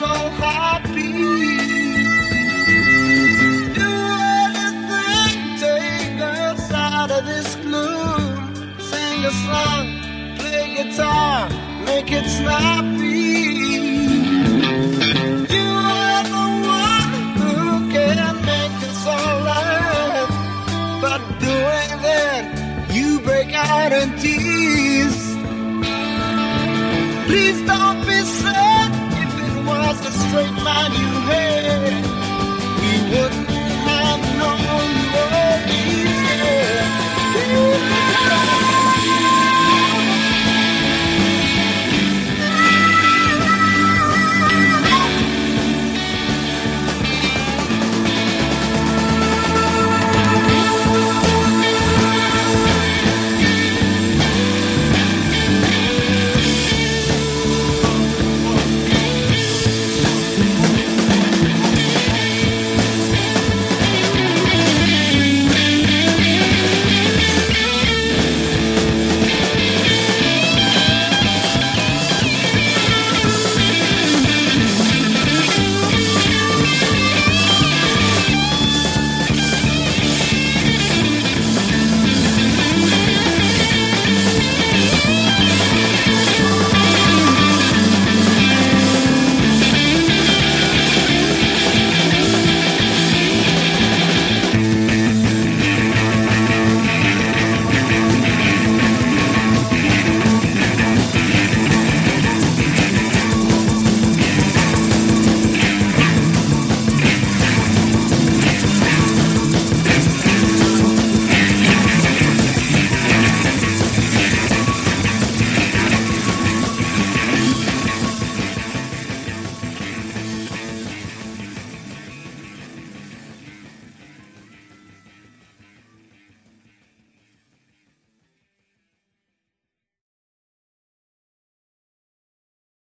so happy. this gloom. Sing a song, play guitar, make it snappy. You are the one who can make this alright. But doing that, you break out in tears. straight line you had, we would